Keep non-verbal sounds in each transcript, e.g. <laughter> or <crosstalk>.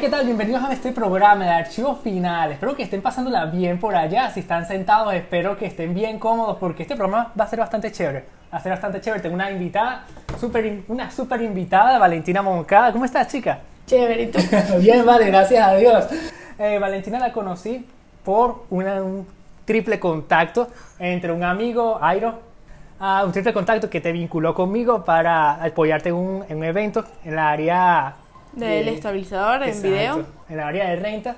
¿qué tal? Bienvenidos a este programa de archivos finales. Espero que estén pasándola bien por allá. Si están sentados, espero que estén bien cómodos porque este programa va a ser bastante chévere. Va a ser bastante chévere. Tengo una invitada, super, una super invitada, Valentina Moncada. ¿Cómo estás, chica? Chévere, ¿y tú? <laughs> bien, vale, gracias a Dios. Eh, Valentina la conocí por una- un triple contacto entre un amigo, Airo, ah, un triple contacto que te vinculó conmigo para apoyarte en un, en un evento en la área Del de- estabilizador en Exacto, video. En la área de renta.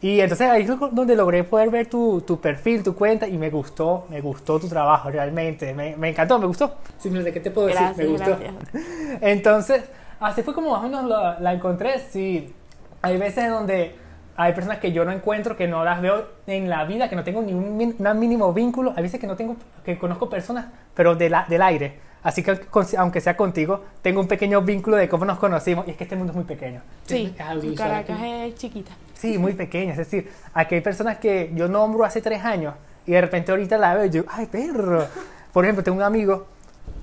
Y entonces ahí fue donde logré poder ver tu, tu perfil, tu cuenta y me gustó, me gustó tu trabajo realmente. Me, me encantó, me gustó. Simplemente, ¿qué te puedo Gracias, decir? Me gustó. gracias. <laughs> Entonces, así fue como más o menos la, la encontré. Sí, hay veces en donde hay personas que yo no encuentro, que no las veo en la vida, que no tengo ni un, min- un mínimo vínculo. Hay veces que no tengo, que conozco personas, pero de la- del aire. Así que aunque sea contigo, tengo un pequeño vínculo de cómo nos conocimos. Y es que este mundo es muy pequeño. Sí, Es Caracas es chiquita. Sí, muy pequeña. Es decir, aquí hay personas que yo nombro hace tres años y de repente ahorita la veo y yo, ¡ay, perro! Por ejemplo, tengo un amigo,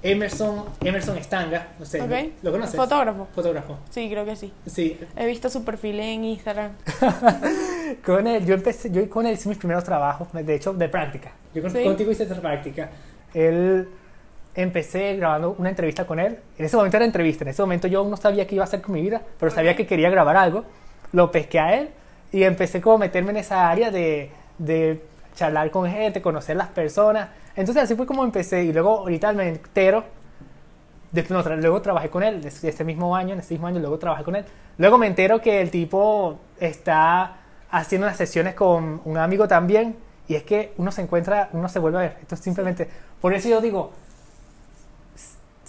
Emerson, Emerson Stanga, no sé, Ok. ¿lo, conoces? Fotógrafo. Fotógrafo. Sí, creo que sí. Sí, He visto su perfil en Instagram. <laughs> con él, yo empecé, yo con él hice mis primeros trabajos, de hecho, de práctica. Yo con- Sí. contigo hice esa práctica. Él, empecé grabando una entrevista con él. En ese momento era entrevista, en ese momento yo no sabía qué iba a hacer con mi vida, pero sabía que quería grabar algo. Lo pesqué a él y empecé como a meterme en esa área de, de charlar con gente, conocer las personas. Entonces así fue como empecé y luego ahorita me entero Después, no, tra- luego trabajé con él, ese ese mismo año, en ese mismo año, luego trabajé con él. Luego me entero que el tipo está haciendo unas sesiones con un amigo también, y es que uno se encuentra, uno se vuelve a ver. Esto es simplemente, por eso yo digo,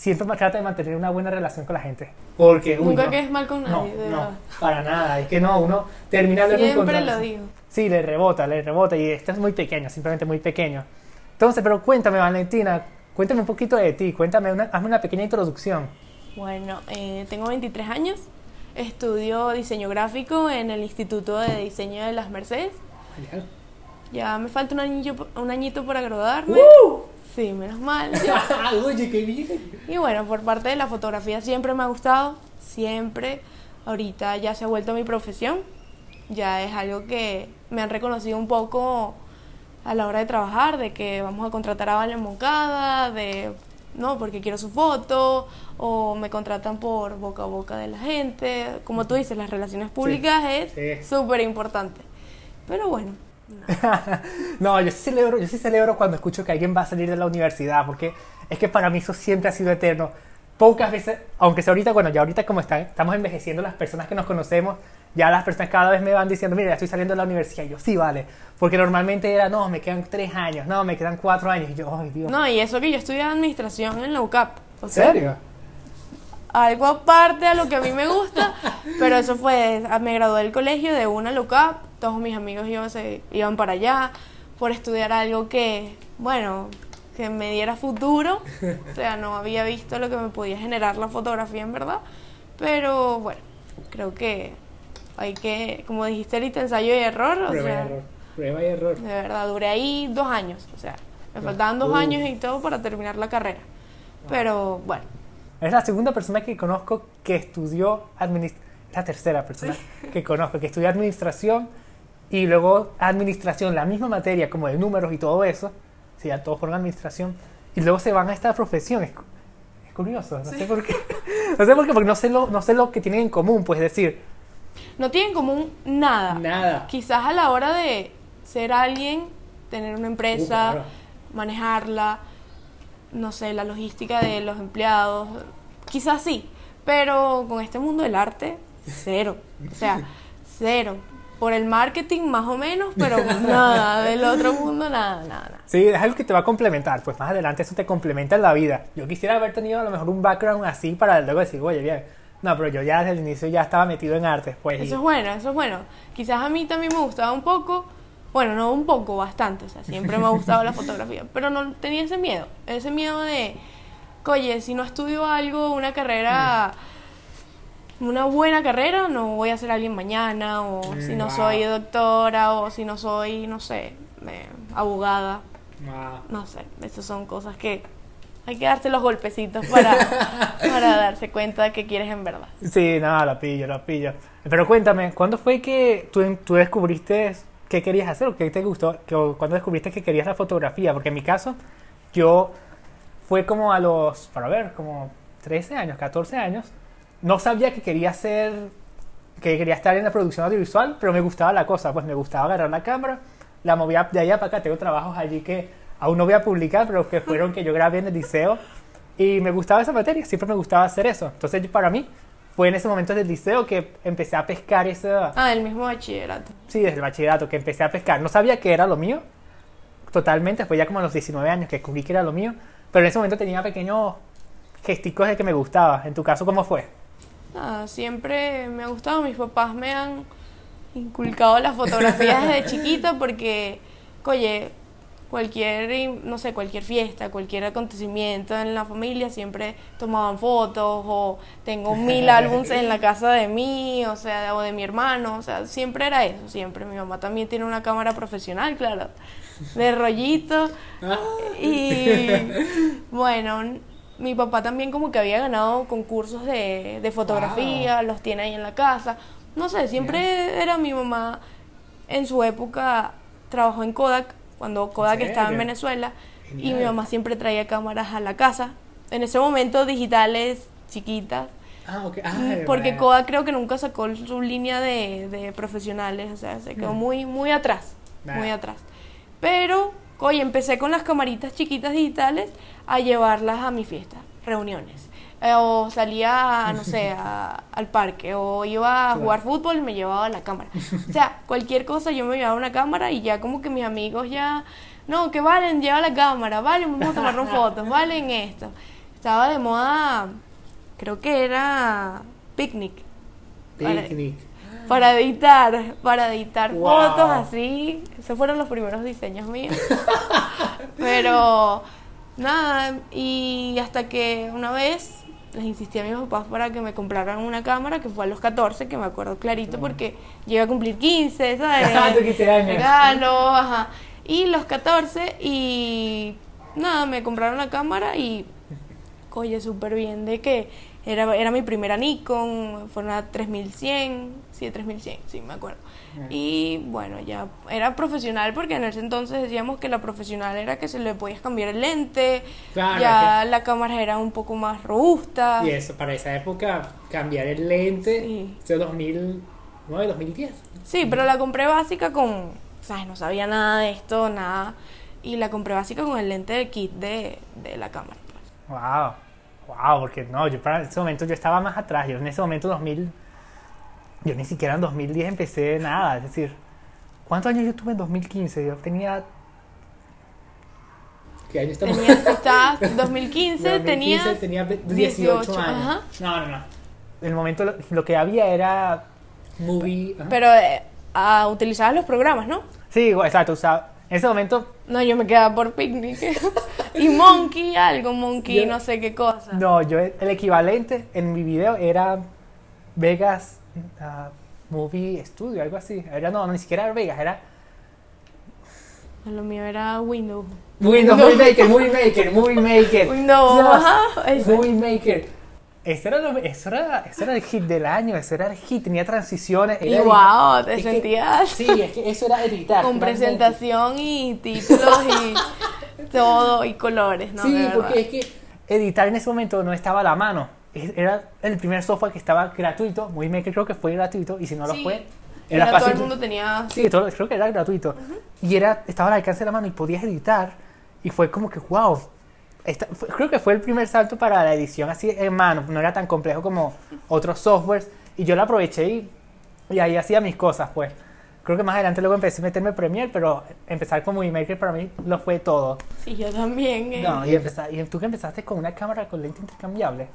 siempre me trata de mantener una buena relación con la gente. Porque, uy, Nunca no, quedes mal con no, nadie, de no, verdad. para nada. Es que no, uno termina luego Siempre lo digo. Sí, le rebota, le rebota y esto es muy pequeño, simplemente muy pequeño. Entonces, pero cuéntame, Valentina, cuéntame un poquito de ti, cuéntame, una, hazme una pequeña introducción. Bueno, eh, tengo 23 años. Estudio diseño gráfico en el Instituto de Diseño de las Mercedes. Ya me falta un añito, un añito para graduarme. Sí, menos mal. <laughs> Oye, qué bien. Y bueno, por parte de la fotografía siempre me ha gustado, siempre. Ahorita ya se ha vuelto mi profesión, ya es algo que me han reconocido un poco a la hora de trabajar, de que vamos a contratar a Valen Moncada, de no, porque quiero su foto, o me contratan por boca a boca de la gente. Como tú dices, las relaciones públicas sí. es súper importante. Pero bueno, <laughs> No, yo sí celebro, yo sí celebro cuando escucho que alguien va a salir de la universidad, porque es que para mí eso siempre ha sido eterno. Pocas veces, aunque sea ahorita, bueno, ya ahorita como está, estamos envejeciendo las personas que nos conocemos, ya las personas cada vez me van diciendo, mira, ya estoy saliendo de la universidad. Y yo, sí, vale. Porque normalmente era, no, me quedan tres años, no, me quedan cuatro años. Y yo, ay, Dios. no, y eso que yo estudié administración en la UCAP. O ¿En sea, serio? algo aparte a lo que a mí me gusta, pero eso fue, me gradué del colegio de una LUCAP, todos mis amigos iban, se, iban para allá por estudiar algo que, bueno, que me diera futuro, o sea, no había visto lo que me podía generar la fotografía en verdad, pero bueno, creo que hay que, como dijiste ahorita, ensayo y error, o Prueba y sea, error. Prueba y error. de verdad, duré ahí dos años, o sea, me faltaban dos uh. años y todo para terminar la carrera, pero bueno. Es la segunda persona que conozco que estudió administración. La tercera persona <laughs> que conozco que estudió administración y luego administración, la misma materia como de números y todo eso. Sí, ya todos fueron administración. Y luego se van a esta profesión. Es, cu- es curioso, no sé por qué. <laughs> No sé por qué, porque no sé, lo, no sé lo que tienen en común, pues decir. No tienen en común nada. Nada. Quizás a la hora de ser alguien, tener una empresa, Uh, claro. manejarla, no sé, la logística de los empleados, quizás sí, pero con este mundo del arte, cero. O sea, cero. <laughs> Por el marketing más o menos, pero <laughs> nada, del otro mundo nada, nada, nada. Sí, es algo que te va a complementar, pues más adelante eso te complementa en la vida. Yo quisiera haber tenido a lo mejor un background así para luego decir, oye, bien. No, pero yo ya desde el inicio ya estaba metido en arte, pues. y- Eso es bueno, eso es bueno. Quizás a mí también me gustaba un poco, bueno, no un poco, bastante, o sea, siempre me ha gustado la fotografía, pero no tenía ese miedo, ese miedo de, oye, si no estudio algo, una carrera, una buena carrera, no voy a ser alguien mañana, o si no Wow. soy doctora, o si no soy, no sé, eh, abogada, no sé, esas son cosas que hay que darse los golpecitos para, <laughs> para darse cuenta de que quieres en verdad. Sí, nada, la pillo, la pillo. Pero cuéntame, ¿cuándo fue que tú, tú descubriste qué querías hacer o qué te gustó? Que, o ¿Cuándo descubriste que querías la fotografía? Porque en mi caso, yo fue como a los, para ver, como 13 años, 14 años, no sabía que quería hacer, que quería estar en la producción audiovisual, pero me gustaba la cosa, pues me gustaba agarrar la cámara, la movía de allá para acá, tengo trabajos allí que aún no voy a publicar, pero que fueron que yo grabé en el liceo y me gustaba esa materia, siempre me gustaba hacer eso. Entonces para mí fue en ese momento del liceo que empecé a pescar esa... Ah, el mismo bachillerato. Sí, desde el bachillerato que empecé a pescar. No sabía que era lo mío, totalmente, fue ya como a los 19 años que descubrí que era lo mío, pero en ese momento tenía pequeños gesticos de que me gustaba. En tu caso, ¿cómo fue? Siempre me ha gustado, mis papás me han inculcado las fotografías desde <laughs> chiquita porque, oye, cualquier, no sé, cualquier fiesta, cualquier acontecimiento en la familia, siempre tomaban fotos o tengo mil álbumes en la casa de mí, o sea, o de mi hermano, o sea, siempre era eso, siempre. Mi mamá también tiene una cámara profesional, claro, de rollito. <laughs> Y bueno, mi papá también como que había ganado concursos de, de fotografía, los tiene ahí en la casa. No sé, siempre era mi mamá, en su época trabajó en Kodak, cuando Kodak estaba en Venezuela, y mi mamá siempre traía cámaras a la casa. En ese momento digitales chiquitas. Ah. Mm, porque Kodak creo que nunca sacó su línea de, de profesionales, o sea, se quedó Mm. muy, muy atrás, muy atrás. Pero, oye, empecé con las camaritas chiquitas digitales a llevarlas a mi fiesta, reuniones. Eh, o salía, no sé, a- <laughs> al parque, o iba a jugar fútbol y me llevaba la cámara. O sea, cualquier cosa yo me llevaba una cámara y ya como que mis amigos ya, no, que valen, lleva la cámara, valen, vamos a tomarnos <laughs> fotos, valen esto. Estaba de moda, creo que era picnic. Picnic. Para editar, para editar Wow. fotos así. Esos fueron los primeros diseños míos. <laughs> Pero nada, y hasta que una vez les insistí a mis papás para que me compraran una cámara, que fue a los 14, que me acuerdo clarito porque llegué a cumplir 15, ¿sabes? <laughs> Ah, tú 15 años. Regalo, ajá. Y los 14 y nada, me compraron la cámara y oye, súper bien de que era, era mi primera Nikon, fue una 3100, sí, 3100, sí, me acuerdo. Y bueno, ya era profesional porque en ese entonces decíamos que la profesional era que se le podías cambiar el lente, Claro, ya la cámara era un poco más robusta. Y eso, para esa época, cambiar el lente, Sí. de 2009, 2010. Sí, pero la compré básica con, ¿sabes? No sabía nada de esto, nada. Y la compré básica con el lente del kit de, de la cámara. pues. Wow, wow, porque no, yo para ese momento yo estaba más atrás, yo en ese momento 2000, yo ni siquiera en 2010 empecé nada, es decir, ¿cuántos años yo tuve en 2015? Yo tenía... ¿Qué año estamos? Tenía, estabas 2015, <laughs> tenías tenía 18, 18, años. ajá. No, no, no. El momento lo, lo que había era movie... ajá. Pero eh, ah, utilizabas los programas, ¿no? Sí, exacto, o sea, en ese momento No, yo me quedaba por picnic. <laughs> y Monkey, algo, Monkey, Yo- no sé qué cosa. No, yo el equivalente en mi video era Vegas ah, Movie Studio, algo así. Era no, ni siquiera era Vegas, era Lo mío era Windows. Windows Movie Maker, Movie Maker, <laughs> Movie Maker. Windows, Dios, ajá, ese. Movie Maker. Ese era, lo- eso, era, eso era el hit del año, ese era el hit, tenía transiciones. Y wow, te Es que- sentías sí, es que eso era editar. con presentación y títulos y <laughs> todo y colores, ¿no? Sí, porque es que editar en ese momento no estaba a la mano. Era el primer software que estaba gratuito. Movie Maker creo que fue gratuito y si no lo Sí. fue, Era era todo fácil. el mundo tenía Sí, todo- creo que era gratuito. Y era, estaba al alcance de la mano y podías editar. Y fue como que, wow. esta- fue- creo que fue el primer salto para la edición así en mano. No era tan complejo como otros softwares. Y yo lo aproveché y, y ahí hacía mis cosas, pues. Creo que más adelante luego empecé a meterme en Premiere, pero empezar con Movie Maker para mí lo fue todo. Sí, yo también. eh. No, y, empezar, y tú que empezaste con una cámara con lente intercambiable.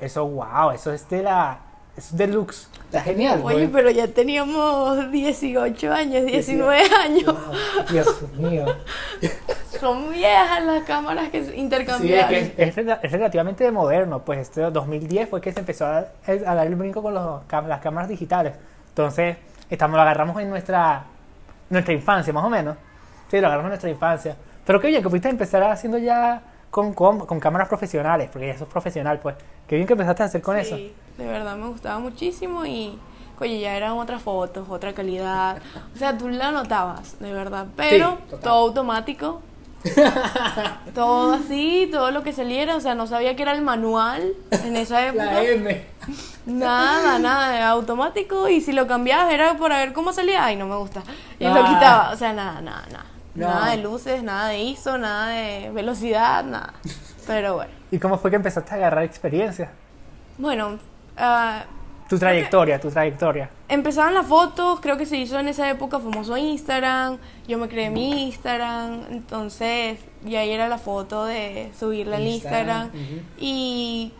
Eso, wow, eso es de la... Es deluxe. Está genial, Oye, güey. pero ya teníamos 18 años, 19 años. Wow, Dios mío. Son viejas las cámaras que Sí, es, intercambiables. que es, rela- es relativamente moderno, pues este 2010 fue que se empezó a, a dar el brinco con los las cámaras digitales. Entonces, estamos, lo agarramos en nuestra, nuestra infancia, más o menos. Sí, lo agarramos en nuestra infancia. Pero qué bien, que pudiste empezar haciendo ya con, con, con cámaras profesionales, porque eso es profesional, pues. Qué bien que empezaste a hacer con eso. Sí, de verdad me gustaba muchísimo y, oye, ya eran otras fotos, otra calidad. O sea, tú la notabas, de verdad. Pero todo automático. <laughs> todo así, todo lo que saliera. O sea, no sabía que era el manual en esa <laughs> época. La M. Nada, nada, era automático. Y si lo cambiabas era por ver cómo salía. Ay, no me gusta. Y lo Ah. quitaba. O sea, nada, nada, nada. No. Nada de luces, nada de ISO, nada de velocidad, nada. <laughs> Pero bueno. ¿Y cómo fue que empezaste a agarrar experiencia? Bueno, ah, Tu trayectoria, tu trayectoria. Empezaban las fotos, creo que se hizo en esa época famoso Instagram, yo me creé mi Instagram, entonces y ahí era la foto de subirla al Instagram, y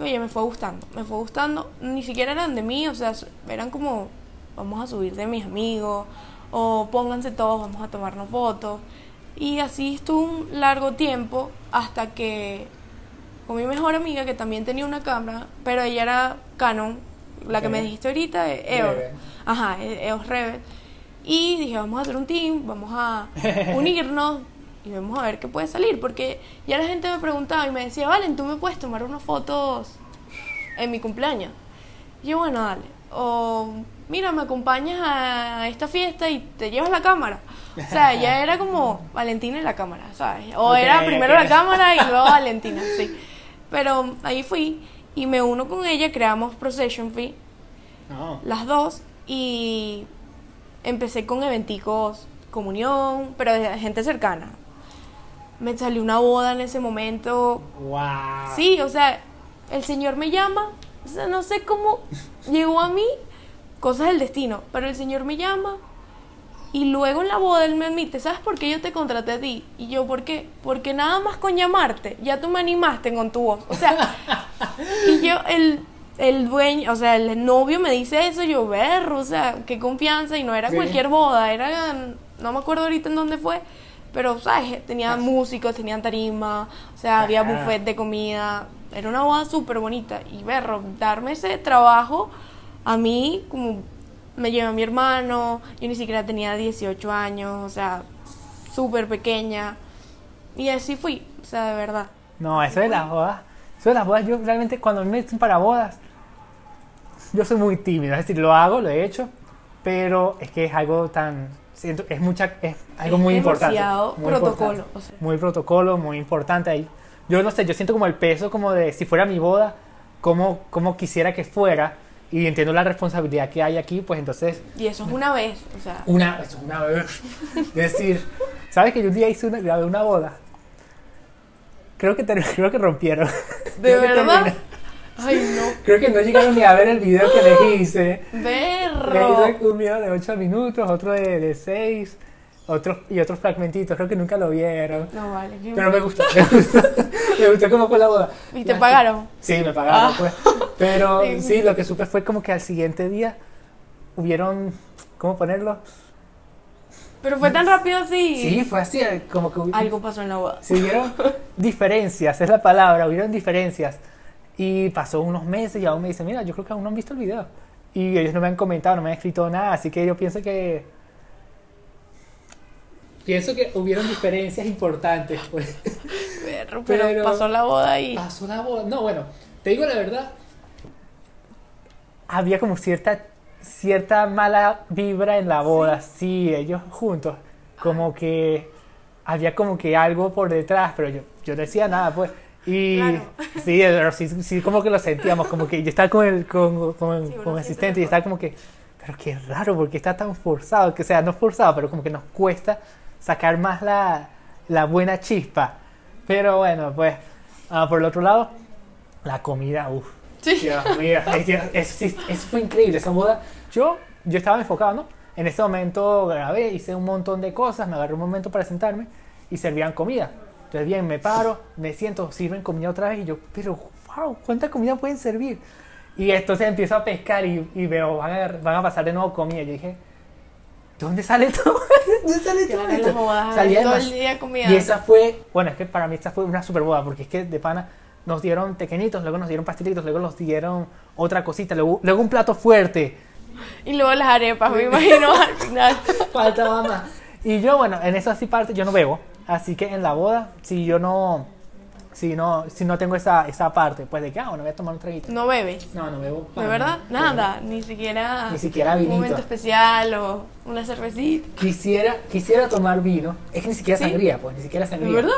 oye, me fue gustando, me fue gustando, ni siquiera eran de mí, o sea, eran como vamos a subir de mis amigos o pónganse todos, vamos a tomarnos fotos y así estuvo un largo tiempo hasta que con mi mejor amiga que también tenía una cámara, pero ella era Canon, la que me dijiste ahorita, eh, EOS. Ajá, eh, EOS Rebel. Y dije, vamos a hacer un team, vamos a <laughs> unirnos y vamos a ver qué puede salir. Porque ya la gente me preguntaba y me decía, Valen, tú me puedes tomar unas fotos en mi cumpleaños. Y yo, bueno, dale. O, mira, me acompañas a esta fiesta y te llevas la cámara. O sea, ya <laughs> era como Valentina y la cámara, ¿sabes? O era primero la cámara y luego <laughs> Valentina, sí. Pero ahí fui y me uno con ella, creamos Procession Fee, No. las dos, y empecé con eventicos, comunión, pero de gente cercana. Me salió una boda en ese momento, Wow. Sí, o sea, el Señor me llama, o sea, no sé cómo llegó a mí, cosas del destino, pero el Señor me llama y luego en la boda Él me admite, ¿sabes por qué yo te contraté a ti? Y yo, ¿por qué? Porque nada más con llamarte, ya tú me animaste con tu voz. O sea, <laughs> y yo, el, el dueño, o sea, el novio me dice eso, yo, berro, o sea, qué confianza, y no era Sí. cualquier boda, era, no me acuerdo ahorita en dónde fue, pero, ¿sabes? Tenían músicos, tenían tarima, o sea, había Ajá. buffet de comida, era una boda súper bonita, y berro, darme ese trabajo, a mí, como me lleva mi hermano, yo ni siquiera tenía 18 años, o sea, súper pequeña, y así fui, o sea, de verdad. No, eso de las bodas. Eso de las bodas, yo realmente cuando me dicen para bodas, yo soy muy tímido. Es decir, lo hago, lo he hecho, pero es que es algo tan. Siento, es mucha, es algo Es muy importante. muy protocolo, importante. o sea. Muy protocolo, muy importante ahí. Yo no sé, yo siento como el peso como de si fuera mi boda, como, como quisiera que fuera, y entiendo la responsabilidad que hay aquí, pues entonces Y eso es una vez, o sea, una, es una vez. Es <laughs> decir, ¿sabes que yo un día hice una, grabé una boda? Creo que, ter- <laughs> creo que rompieron. ¿de verdad? Ay, no, Creo que no llegaron ni a ver el video que les hice. Le berro. hice un video de 8 minutos, otro de, de 6, otros, y otros fragmentitos. Creo que nunca lo vieron. No vale, Pero me gustó. Me gustó, <laughs> me gustó cómo fue la boda. ¿Y te pagaron? Sí, me pagaron, Ah. pues. Pero <laughs> Sí. sí, lo que supe fue como que al siguiente día hubieron, ¿cómo ponerlo? Pero fue tan rápido así. Sí, fue así, como que Algo pasó en la boda. se hubieron <laughs> diferencias, es la palabra, hubieron diferencias. Y pasó unos meses y aún me dicen, mira, yo creo que aún no han visto el video. Y ellos no me han comentado, no me han escrito nada, así que yo pienso que... Pienso que hubieron diferencias importantes, pues. Berro, pero, Pero- pasó la boda y. Pasó la boda. No, bueno, te digo la verdad. Había como cierta, cierta mala vibra en la boda, sí, ellos juntos. Como que había como que algo por detrás, pero yo, yo no decía nada, pues. Y Claro. sí, pero sí, sí, como que lo sentíamos, como que yo estaba con el, con, con, Sí, con asistente y estaba como que, pero qué raro, porque está tan forzado, que o sea, no forzado, pero como que nos cuesta sacar más la, la buena chispa. Pero bueno, pues, ah, por el otro lado, la comida, uff. Sí. Dios mío, ay, Dios, eso, eso fue increíble, esa boda. Yo, yo estaba enfocado, ¿no? En ese momento grabé, hice un montón de cosas, me agarré un momento para sentarme y servían comida. Entonces, bien, me paro, me siento, sirven comida otra vez y yo, pero, wow, ¿cuánta comida pueden servir? Y entonces empiezo a pescar y, y veo, van a, van a pasar de nuevo comida. Yo dije, ¿dónde sale todo? <laughs> ¿Dónde sale todo esto? bodas, Salía todo el día comida. y esa fue, bueno, es que para mí esta fue una super boda, porque es que de pana nos dieron pequeñitos, luego nos dieron pastelitos, luego nos dieron otra cosita, luego, luego un plato fuerte. Y luego las arepas, me imagino al final. <laughs> Faltaba más. Y yo, bueno, en eso así parte, yo no bebo, así que en la boda, si yo no, si no, si no tengo esa, esa parte, pues de que, ah, bueno, voy a tomar un traguito. No bebes. No, no bebo. ¿De verdad? nada. Nada, ni siquiera, Ni siquiera un vinito. momento especial o una cervecita. Quisiera, quisiera tomar vino. Es que ni siquiera ¿Sí? sangría, pues, ni siquiera sangría. ¿De verdad?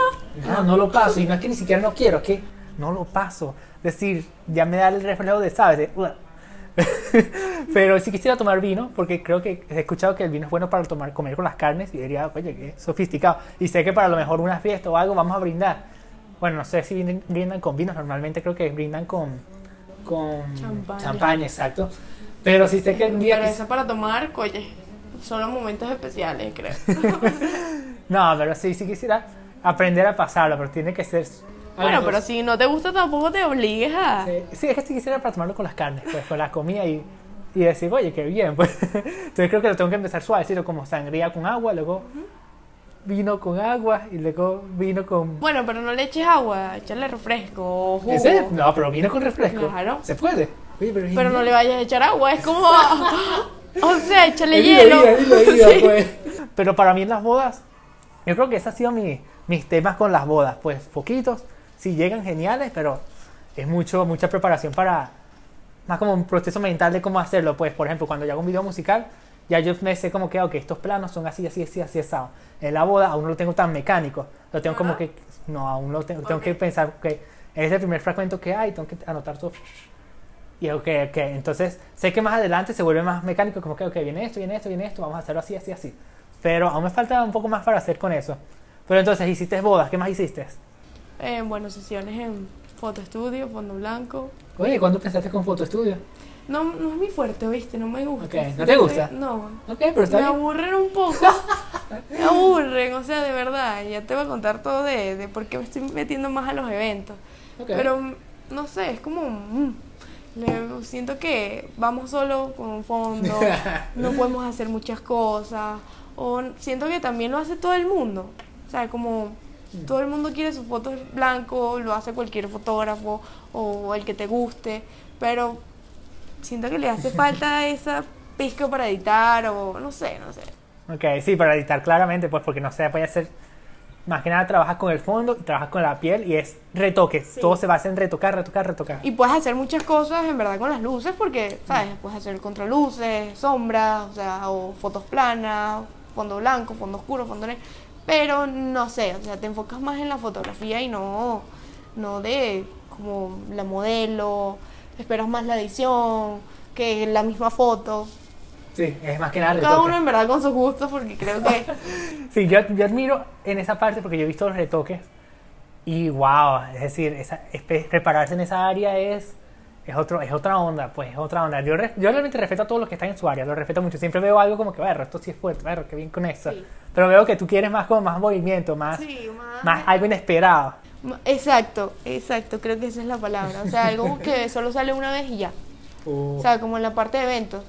No, no lo paso. Y no es que ni siquiera no quiero, es que no lo paso. Es decir, ya me da el reflejo de, ¿sabes? De. <laughs> Pero sí quisiera tomar vino, porque creo que he escuchado que el vino es bueno para tomar, comer con las carnes. Y diría, oye, qué sofisticado. Y sé que para lo mejor una fiesta o algo vamos a brindar. Bueno, no sé si brindan- con vinos. Normalmente creo que brindan con, con Champaña. champaña, exacto. Pero sí sé que un día... Pero eso para tomar, oye, solo momentos especiales, creo. <laughs> No, pero sí, sí quisiera aprender a pasarlo, pero tiene que ser... bueno, pero si no te gusta tampoco te obligues a... Sí, sí, es que sí quisiera para tomarlo con las carnes, pues, con la comida y, y decir, oye, qué bien, pues. <laughs> Entonces creo que lo tengo que empezar suavecito, como sangría con agua, luego vino con agua y luego vino con... Bueno, pero no le eches agua, echarle refresco o jugo. ¿En serio? No, pero vino con refresco. Claro. ¿Se puede? Oye, pero, Pero no le vayas a echar agua, es como... <laughs> o sea, échale Dilo, hielo. dilo, dilo, dilo, <laughs> Sí. pues. Pero para mí en las bodas, yo creo que ese ha sido mi, mis temas con las bodas. Pues poquitos, sí llegan geniales, pero es mucho, mucha preparación para, más como un proceso mental de cómo hacerlo. Pues, por ejemplo, cuando yo hago un video musical, ya yo me sé como que, ok, estos planos son así, así, así, así, así. En la boda aún no lo tengo tan mecánico. Lo tengo como Ajá. que, no, aún lo tengo, tengo que pensar, ok, es el primer fragmento que hay, tengo que anotar todo. Y ok, ok, entonces sé que más adelante se vuelve más mecánico, como que, ok, viene esto, viene esto, viene esto, vamos a hacerlo así, así, así. Pero aún me falta un poco más para hacer con eso. Pero entonces, hiciste bodas, ¿qué más hiciste? Eh, bueno, sesiones en foto estudio, fondo blanco. Oye, ¿cuándo pensaste con Foto Estudio? No, no es mi fuerte, ¿viste? No me gusta. Ok, ¿no te gusta? No. Ok, pero está Me bien. aburren un poco. <laughs> me aburren, o sea, de verdad. Ya te voy a contar todo de, de por qué me estoy metiendo más a los eventos. Ok. Pero, mm, no sé, es como... mm, le- siento que vamos solo con un fondo, <laughs> no podemos hacer muchas cosas. O siento que también lo hace todo el mundo. O sea, como todo el mundo quiere sus fotos blanco, lo hace cualquier fotógrafo o el que te guste. Pero siento que le hace falta esa pizca para editar o no sé, no sé. Ok, sí, para editar claramente, pues porque no se puede hacer. Más que nada trabajas con el fondo y trabajas con la piel y es retoques. Sí. Todo se basa en retocar, retocar, retocar. Y puedes hacer muchas cosas en verdad con las luces porque, ¿sabes? Puedes hacer contraluces, sombras, o sea, o fotos planas, fondo blanco, fondo oscuro, fondo negro. Pero no sé, o sea, te enfocas más en la fotografía y no, no de como la modelo, esperas más la edición que la misma foto. Sí, es más que nada Cada retoque. uno en verdad con sus gustos porque creo que <laughs> Sí, yo, yo admiro en esa parte porque yo he visto los retoques y wow, es decir, esa, espe- prepararse en esa área es, es, otro, es otra onda, pues es otra onda. Yo, re- yo realmente respeto a todos los que están en su área, lo respeto mucho. Siempre veo algo como que, bueno, esto sí es fuerte, bueno, qué bien con eso. Sí. Pero veo que tú quieres más como más movimiento, más, Sí, más- más algo inesperado. Exacto, exacto, creo que esa es la palabra. O sea, algo <laughs> que solo sale una vez y ya. O sea, como en la parte de eventos,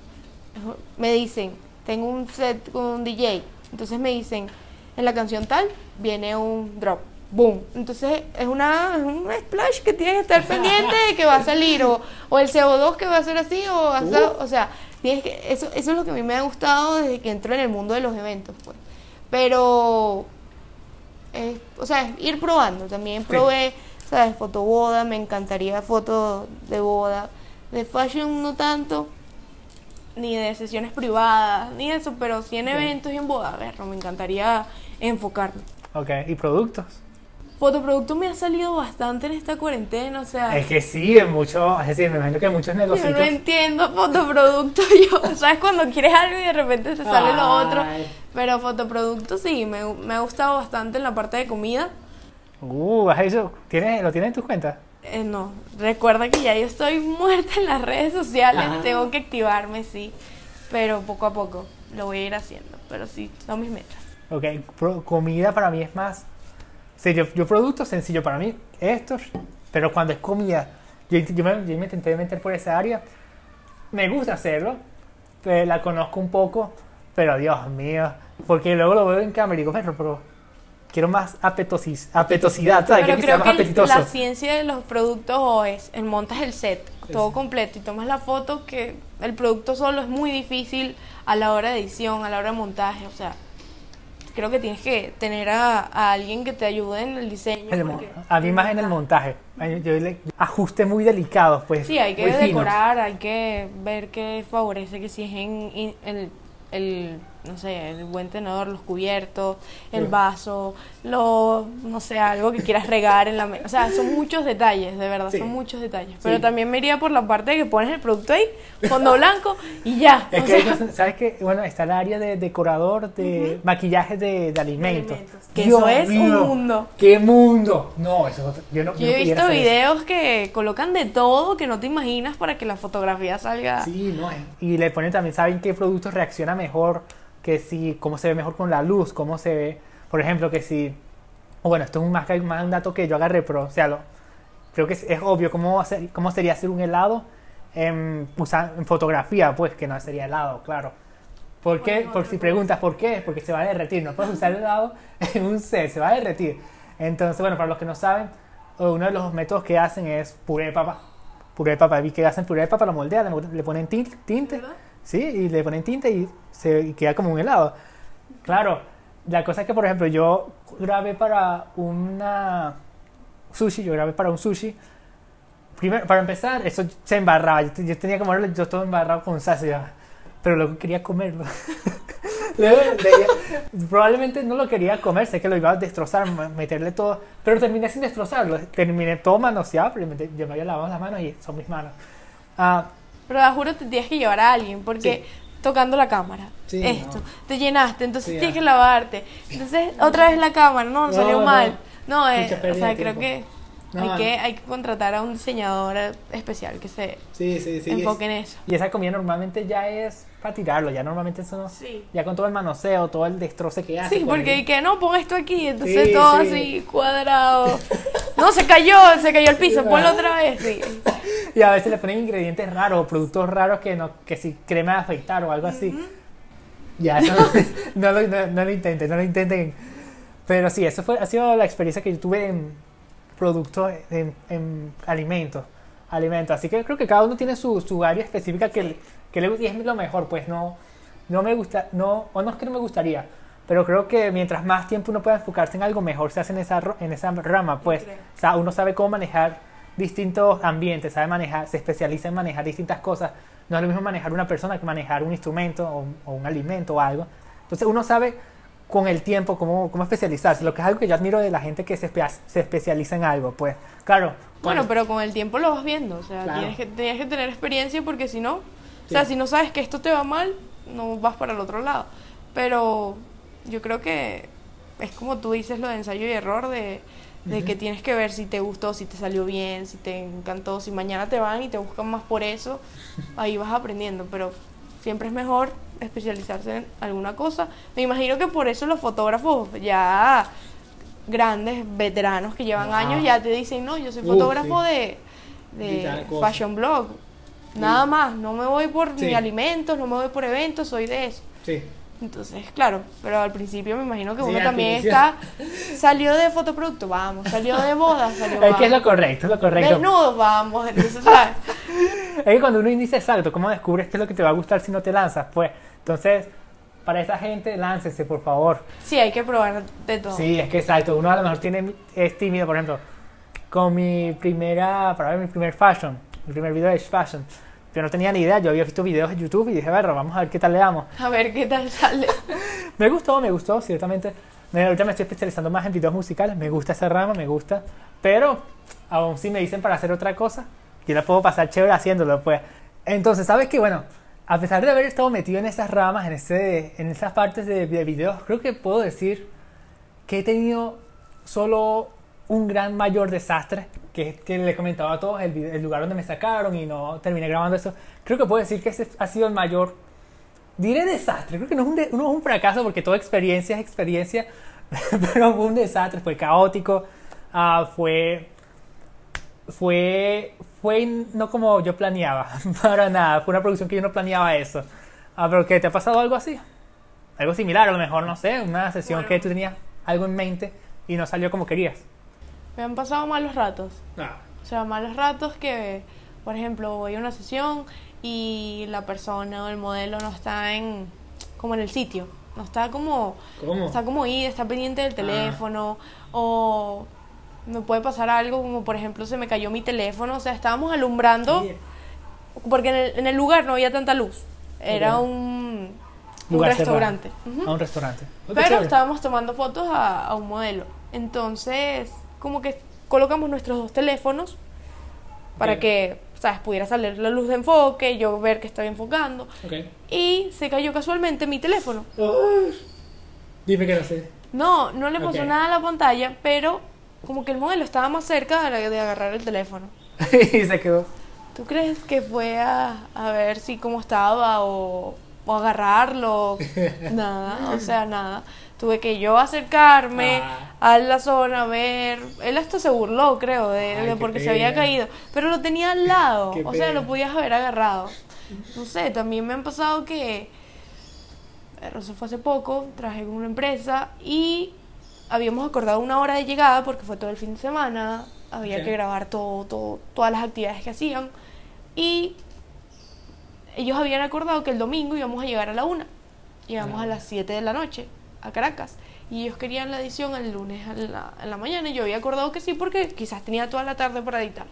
me dicen, tengo un set con un DJ, entonces me dicen, en la canción tal viene un drop, boom. Entonces es, una, es un splash que tienes que estar <laughs> pendiente de que va a salir, o, o el CO2 que va a ser así, o, ser- o sea, tienes que, eso, eso es lo que a mí me ha gustado desde que entro en el mundo de los eventos, pues. Pero eh, o sea, ir probando. También probé, ¿sabes? Fotoboda, me encantaría foto de boda. De fashion no tanto, ni de sesiones privadas, ni eso, pero sí en eventos y en boda, a ver, me encantaría enfocarme. Ok, ¿y productos? Fotoproducto me ha salido bastante en esta cuarentena, o sea, Es que sí, en mucho, es decir, me imagino que en muchos yo negocios. no entiendo fotoproducto, <laughs> yo, ¿sabes? Cuando quieres algo y de repente te sale lo otro. Pero fotoproducto sí, me, me ha gustado bastante en la parte de comida. Uh, ¿has hecho? ¿Tienes, ¿Lo tienes en tus cuentas? Eh, no, recuerda que ya yo estoy <laughs> muerta en las redes sociales, Ajá. tengo que activarme, sí, pero poco a poco lo voy a ir haciendo, pero sí, son mis metas. Ok, pro- comida para mí es más. Sí, yo, yo producto sencillo para mí, estos, pero cuando es comida, yo, yo me, yo me intenté meter por esa área. Me gusta hacerlo, pero la conozco un poco, pero Dios mío, porque luego lo veo en cámara y digo, pero, pero quiero más apetosis, apetosidad, ¿sabes? Pero que creo más que apetitoso. la ciencia de los productos o es, el montas el set todo completo y tomas la foto que el producto solo es muy difícil a la hora de edición, a la hora de montaje, o sea, creo que tienes que tener a, a alguien que te ayude en el diseño. El a mí más en el montaje. Yo le ajustes muy delicados, pues. Sí, hay que muy finos. decorar, hay que ver qué favorece, que si es en, en- el, el, no sé, el buen tenedor, los cubiertos, el vaso, lo, no sé, algo que quieras regar en la mesa. O sea, son muchos detalles, de verdad, Sí. son muchos detalles. Pero también me iría por la parte de que pones el producto ahí, fondo blanco y ya. Es o que, sea, ¿sabes qué? Bueno, está el área de decorador de maquillaje de, de alimentos. alimentos. Que eso es un mundo. ¡Qué mundo! No, eso yo no yo he visto eso. videos que colocan de todo que no te imaginas para que la fotografía salga. Sí, no es. Y le ponen también, ¿saben qué producto reacciona mejor? Que si, cómo se ve mejor con la luz, cómo se ve, por ejemplo, que si, o bueno, esto es un más, más un dato que yo agarré, pero, o sea, lo, creo que es, es obvio cómo, hacer, cómo sería hacer un helado en, en fotografía, pues, que no sería helado, claro. ¿Por qué? Bueno, Por si preguntas por qué, porque se va a derretir, no puedes usar helado <laughs> en un set, se va a derretir. Entonces, bueno, para los que no saben, uno de los métodos que hacen es puré de papa. Puré de papa, vi que hacen puré de papa, lo moldean, le, ponen tin- tinte, ¿Verdad? Sí, y le ponen tinte y, se, y queda como un helado. Claro, la cosa es que, por ejemplo, yo grabé para una sushi, yo grabé para un sushi. Primero, para empezar, eso se embarraba. Yo, yo tenía que moverlo, yo todo embarrado con salsa, pero <laughs> luego quería comerlo. Probablemente no lo quería comer, sé que lo iba a destrozar, meterle todo, pero terminé sin destrozarlo. Terminé todo manoseado, pero yo me había lavado las manos y son mis manos. Ah, Pero te juro te tienes que llevar a alguien porque tocando la cámara, Sí, esto, no. te llenaste, entonces Sí, tienes que lavarte. Entonces otra vez la cámara, no, No, salió no. mal. No, eh, Mucha o sea, creo que No, hay que hay que contratar a un diseñador especial que se sí, sí, sí. enfoque en eso. Y esa comida normalmente ya es para tirarlo, ya normalmente eso no- ya con todo el manoseo, todo el destroce que hace. Sí, por porque y que no, pon esto aquí, entonces todo sí. así cuadrado. <laughs> No, se cayó, se cayó el piso, ponlo otra vez. Sí. Y a veces le ponen ingredientes raros productos raros que no, que si crema de afeitar o algo así. Ya, eso <laughs> <laughs> no, lo, no, no lo intenten, no lo intenten. Pero sí, eso fue, ha sido la experiencia que yo tuve en productos, en, en alimentos. alimentos. Así que creo que cada uno tiene su, su área específica que, le- que le y es lo mejor. Pues no, no me gusta, no, o no es que no me gustaría, pero creo que mientras más tiempo uno pueda enfocarse en algo, mejor se hace en esa, en esa rama. Pues o sea, uno sabe cómo manejar distintos ambientes, sabe manejar, se especializa en manejar distintas cosas. No es lo mismo manejar una persona que manejar un instrumento o, o un alimento o algo. Entonces uno sabe con el tiempo cómo, cómo especializarse, lo que es algo que yo admiro de la gente que se, espe- se especializa en algo. Pues claro, Bueno, pero con el tiempo lo vas viendo, o sea, Claro. tienes, que, tienes que tener experiencia porque si no, o sea, si no sabes que esto te va mal, no vas para el otro lado. Pero yo creo que es como tú dices lo de ensayo y error, de, de que tienes que ver si te gustó, si te salió bien, si te encantó, si mañana te van y te buscan más por eso, ahí vas aprendiendo, pero siempre es mejor especializarse en alguna cosa. Me imagino que por eso los fotógrafos ya grandes, veteranos que llevan años, ya te dicen, no, yo soy fotógrafo sí. de, de fashion blog. Nada más, no me voy por Sí. ni alimentos, no me voy por eventos, soy de eso. sí. Entonces, claro, pero al principio me imagino que uno también está, salió de fotoproducto, vamos, salió de bodas, salió <laughs> Es que es lo vamos. correcto, es lo correcto. Desnudos, vamos, entonces, ¿sabes? Es que cuando uno inicia exacto, ¿cómo descubres qué es lo que te va a gustar si no te lanzas? Pues, entonces, para esa gente, láncese, por favor. Sí, hay que probar de todo. Sí, es que exacto. Uno a lo mejor tiene, es tímido, por ejemplo, con mi primera, para ver mi primer fashion, mi primer video de fashion. Yo no tenía ni idea, yo había visto videos en YouTube y dije, bueno, vamos a ver qué tal le damos. A ver qué tal sale. <laughs> Me gustó, me gustó, ciertamente. Me- ahorita me estoy especializando más en videos musicales, me gusta esa rama, me gusta. Pero, aún si me dicen para hacer otra cosa, yo la puedo pasar chévere haciéndolo, pues. Entonces, ¿sabes qué? Bueno, a pesar de haber estado metido en esas ramas, en, ese, en esas partes de, de videos, creo que puedo decir que he tenido solo un gran mayor desastre, que es que le comentaba a todos el, el lugar donde me sacaron y no terminé grabando eso. Creo que puedo decir que ese ha sido el mayor diré desastre, creo que no es un, de- no es un fracaso porque toda experiencia es experiencia, <laughs> pero fue un desastre, fue caótico, ah, fue, fue, fue no como yo planeaba, <laughs> para nada, fue una producción que yo no planeaba eso. Ah, pero ¿qué? ¿Te ha pasado algo así? Algo similar, a lo mejor, no sé, una sesión Bueno. que tú tenías algo en mente y no salió como querías. Me han pasado malos ratos. Ah, O sea, malos ratos que, por ejemplo, voy a una sesión y la persona o el modelo no está en como en el sitio. no está como, ¿Cómo? está como ida, está pendiente del teléfono, o me puede pasar algo como por ejemplo se me cayó mi teléfono, o sea, estábamos alumbrando, porque en el, en el lugar no había tanta luz, era un, un restaurante. Ujú. A un restaurante. Pero chévere. estábamos tomando fotos a, a un modelo. Entonces, como que colocamos nuestros dos teléfonos para que, ¿sabes? Pudiera salir la luz de enfoque, yo ver que estaba enfocando. Ok. Y se cayó casualmente mi teléfono. Oh, Dime que no sé. No, no le pasó nada a la pantalla, pero como que el modelo estaba más cerca de, de agarrar el teléfono. <laughs> y se quedó. ¿Tú crees que fue a, a ver si cómo estaba o, o agarrarlo? <laughs> nada, o sea, nada. Tuve que yo acercarme Ah. a la zona, a ver. Él hasta se burló, creo, de, Ay, de porque se había caído. Pero lo tenía al lado, <laughs> o sea, lo podías haber agarrado. No sé, también me han pasado que. Eso fue hace poco, trabajé con una empresa y habíamos acordado una hora de llegada porque fue todo el fin de semana, había que grabar todo, todo, todas las actividades que hacían y ellos habían acordado que el domingo íbamos a llegar a la una, llegamos Ah. a las 7 de la noche a Caracas y ellos querían la edición el lunes en la, en la mañana y yo había acordado que sí porque quizás tenía toda la tarde para editar.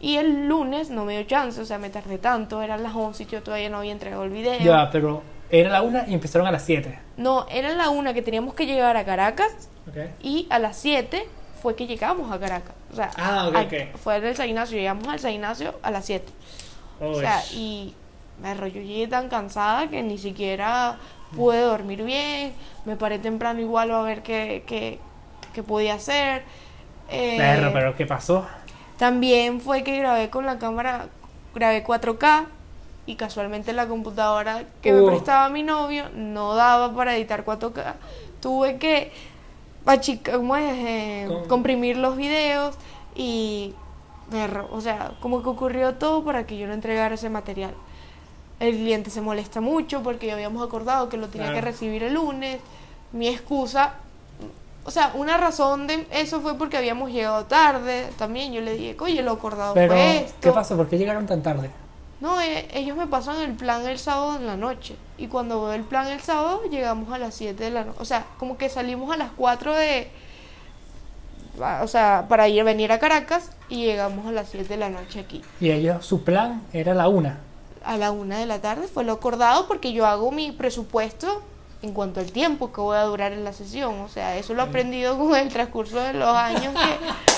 Y el lunes no me dio chance, o sea, me tardé tanto, eran las 11 y yo todavía no había entregado el video. Ya, pero era la una y empezaron a las 7. No, era la una que teníamos que llegar a Caracas Ok. y a las 7 fue que llegamos a Caracas. O sea, Ah, ok, a- ok. fue del San Ignacio, llegamos al San Ignacio a las 7. O Uy. sea, y me yo llegué tan cansada que ni siquiera pude dormir bien. Me paré temprano igual a ver qué, qué, qué podía hacer. Eh, Perro, pero ¿qué pasó? También fue que grabé con la cámara, grabé 4K y casualmente la computadora que me prestaba mi novio no daba para editar 4K. Tuve que ¿cómo es? Eh, Com- comprimir los videos y perro, o sea, como que ocurrió todo para que yo no entregara ese material. El cliente se molesta mucho porque ya habíamos acordado que lo tenía que recibir el lunes. Mi excusa, o sea, una razón de eso fue porque habíamos llegado tarde. También yo le dije, oye, lo acordado Pero, fue esto. ¿qué pasó? ¿Por qué llegaron tan tarde? No, eh, ellos me pasan el plan el sábado en la noche. Y cuando veo el plan el sábado, llegamos a las 7 de la noche. O sea, como que salimos a las 4 de. ah, O sea, para ir venir a Caracas y llegamos a las 7 de la noche aquí. Y ellos, su plan era la una. A la 1 de la tarde fue lo acordado porque yo hago mi presupuesto en cuanto al tiempo que voy a durar en la sesión. O sea, eso lo he aprendido con el transcurso de los años que, <laughs>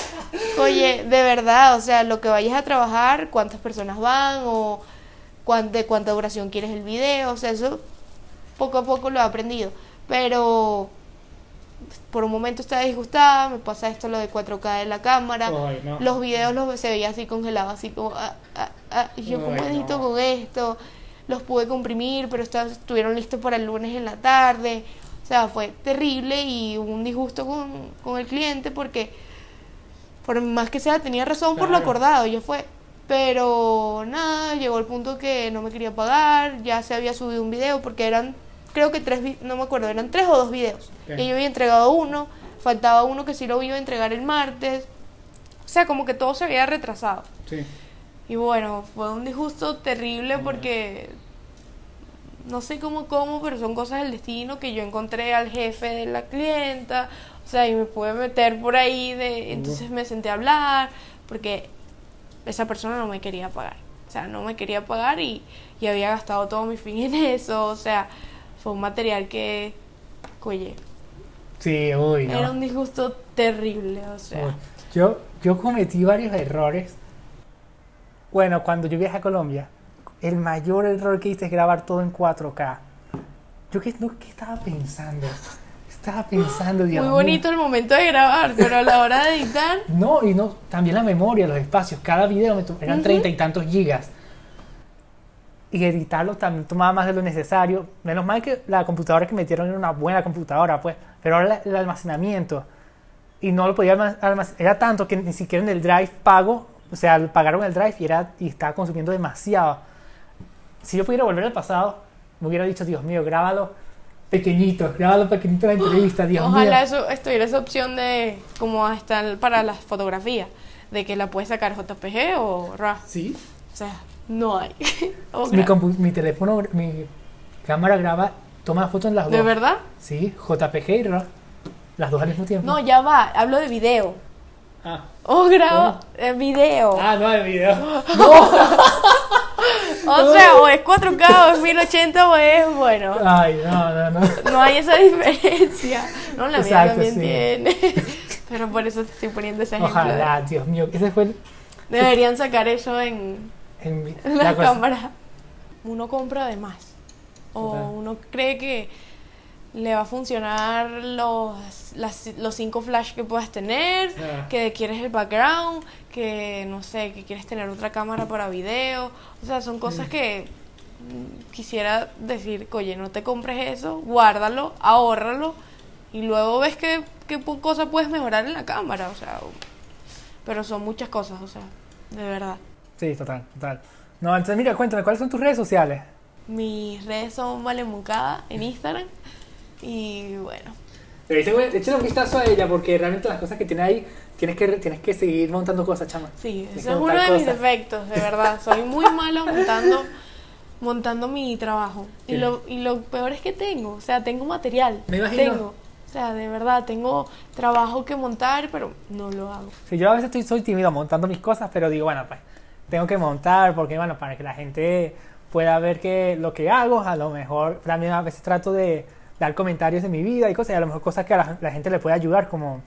oye, de verdad, o sea, lo que vayas a trabajar, cuántas personas van o cuán- de cuánta duración quieres el video, o sea, eso poco a poco lo he aprendido. Pero por un momento estaba disgustada, me pasa esto lo de 4K de la cámara, Ay, no. los videos los se veía así congelados, así como, ah, ah, ah, y yo como Ay, edito no. con esto, los pude comprimir, pero estuvieron listos para el lunes en la tarde, o sea, fue terrible y hubo un disgusto con, con el cliente porque por más que sea tenía razón por lo acordado, ya fue. Pero nada, llegó el punto que no me quería pagar, ya se había subido un video porque eran, creo que tres, no me acuerdo, eran tres o dos videos. Y yo había entregado uno, faltaba uno que sí lo iba a entregar el martes. O sea, como que todo se había retrasado. Sí. Y bueno, fue un disgusto terrible porque no sé cómo, cómo, pero son cosas del destino que yo encontré al jefe de la clienta, o sea, y me pude meter por ahí, de, entonces me senté a hablar, porque esa persona no me quería pagar, o sea, no me quería pagar y, y había gastado todo mi fin en eso, o sea, fue un material que, oye, Sí, uy, no. era un disgusto terrible, o sea, Uy, Yo, yo cometí varios errores. Bueno, cuando yo viajé a Colombia, el mayor error que hice es grabar todo en 4K. Yo qué, no, ¿qué estaba pensando? Estaba pensando, Dios muy mío. bonito el momento de grabar, pero a la hora de editar... <laughs> No, y no, también la memoria, los espacios. Cada video me eran treinta y tantos gigas. Y editarlo también tomaba más de lo necesario. Menos mal que la computadora que metieron era una buena computadora, pues. Pero ahora el almacenamiento. Y no lo podía alma- almac- Era tanto que ni siquiera en el drive pago. O sea, pagaron el drive y, era, y estaba consumiendo demasiado. Si yo pudiera volver al pasado, me hubiera dicho, Dios mío, grábalo pequeñito. Grábalo pequeñito la entrevista, Dios Ojalá mío. eso estuviera esa opción de como hasta el- para las fotografías, de que la puedes sacar JPG o RAW. Sí. O sea, no hay. <laughs> Mi, teléfono, mi cámara graba Toma fotos en las dos. ¿De verdad? Sí, JPG y RAW. Las dos al mismo tiempo. No, ya va, hablo de video. Ah, O grabo eh, video. ah no, el video. <laughs> <laughs> O sea, o es 4K o es 1080 o es, bueno, Ay, no, no, no. no hay esa diferencia. No, la mía Exacto, también sí. tiene. <laughs> Pero por eso te estoy poniendo ese ejemplo. Ojalá, Dios mío. Ese fue el. Deberían sacar eso en, en la, la cámara. Uno compra de más. O uno cree que le va a funcionar los, las- los cinco flash que puedas tener, Ah. que quieres el background, que no sé, que quieres tener otra cámara para video. O sea, son cosas que mm, quisiera decir, oye, no te compres eso, guárdalo, ahórralo y luego ves qué, qué cosa puedes mejorar en la cámara. O sea, pero son muchas cosas, o sea, de verdad. Sí, total, total. No, entonces mira, cuéntame, ¿cuáles son tus redes sociales? Mis redes son Valemucada en Instagram. Y bueno, Échale un vistazo a ella porque realmente las cosas que tiene ahí tienes que, tienes que seguir montando cosas, chama. sí, Tienes ese es uno de mis cosas. defectos, de verdad. <laughs> Soy muy malo montando montando mi trabajo. Y lo, y lo peor es que tengo, o sea, tengo material. Me imagino. Tengo. O sea, de verdad, tengo trabajo que montar, pero no lo hago. Sí, yo a veces estoy, soy tímido montando mis cosas, pero digo, bueno, pues tengo que montar porque, bueno, para que la gente pueda ver que lo que hago, a lo mejor también a veces trato de dar comentarios de mi vida y cosas, y a lo mejor cosas que a la, la gente le puede ayudar, como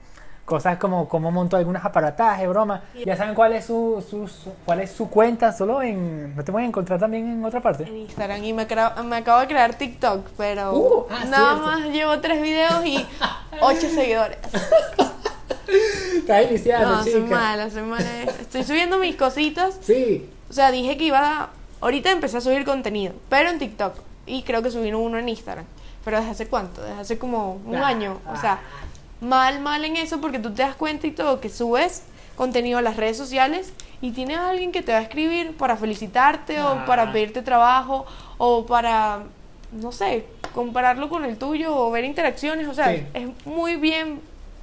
cosas como cómo monto algunos aparatajes, bromas. Ya saben cuál es su, su- su- cuál es su cuenta, solo en... ¿No te pueden encontrar también en otra parte? En Instagram y me, crea- me acabo de crear TikTok, pero Uh, ah, nada cierto. más llevo tres videos y ocho seguidores. <laughs> Está iniciando, No, soy mala, soy mala. Estoy subiendo mis cositas Sí. O sea, dije que iba a... Ahorita empecé a subir contenido, pero en TikTok. Y creo que subí uno en Instagram. Pero ¿desde hace cuánto? Desde hace como un Ah, año. O sea, mal, mal en eso porque tú te das cuenta y todo que subes contenido a las redes sociales y tienes a alguien que te va a escribir para felicitarte Ah. o para pedirte trabajo o para, no sé, compararlo con el tuyo o ver interacciones. O sea, Sí. es muy bien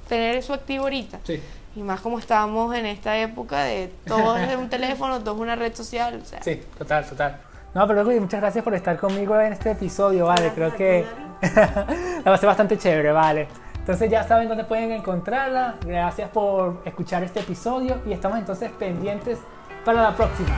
tener eso activo ahorita. Sí. Y más como estábamos en esta época de todo es un teléfono, todo es una red social, o sea. Sí, total, total. No, pero Luis, muchas gracias por estar conmigo en este episodio, vale. Creo que <laughs> la pasé bastante chévere, vale. Entonces ya saben dónde pueden encontrarla. Gracias por escuchar este episodio y estamos entonces pendientes para la próxima.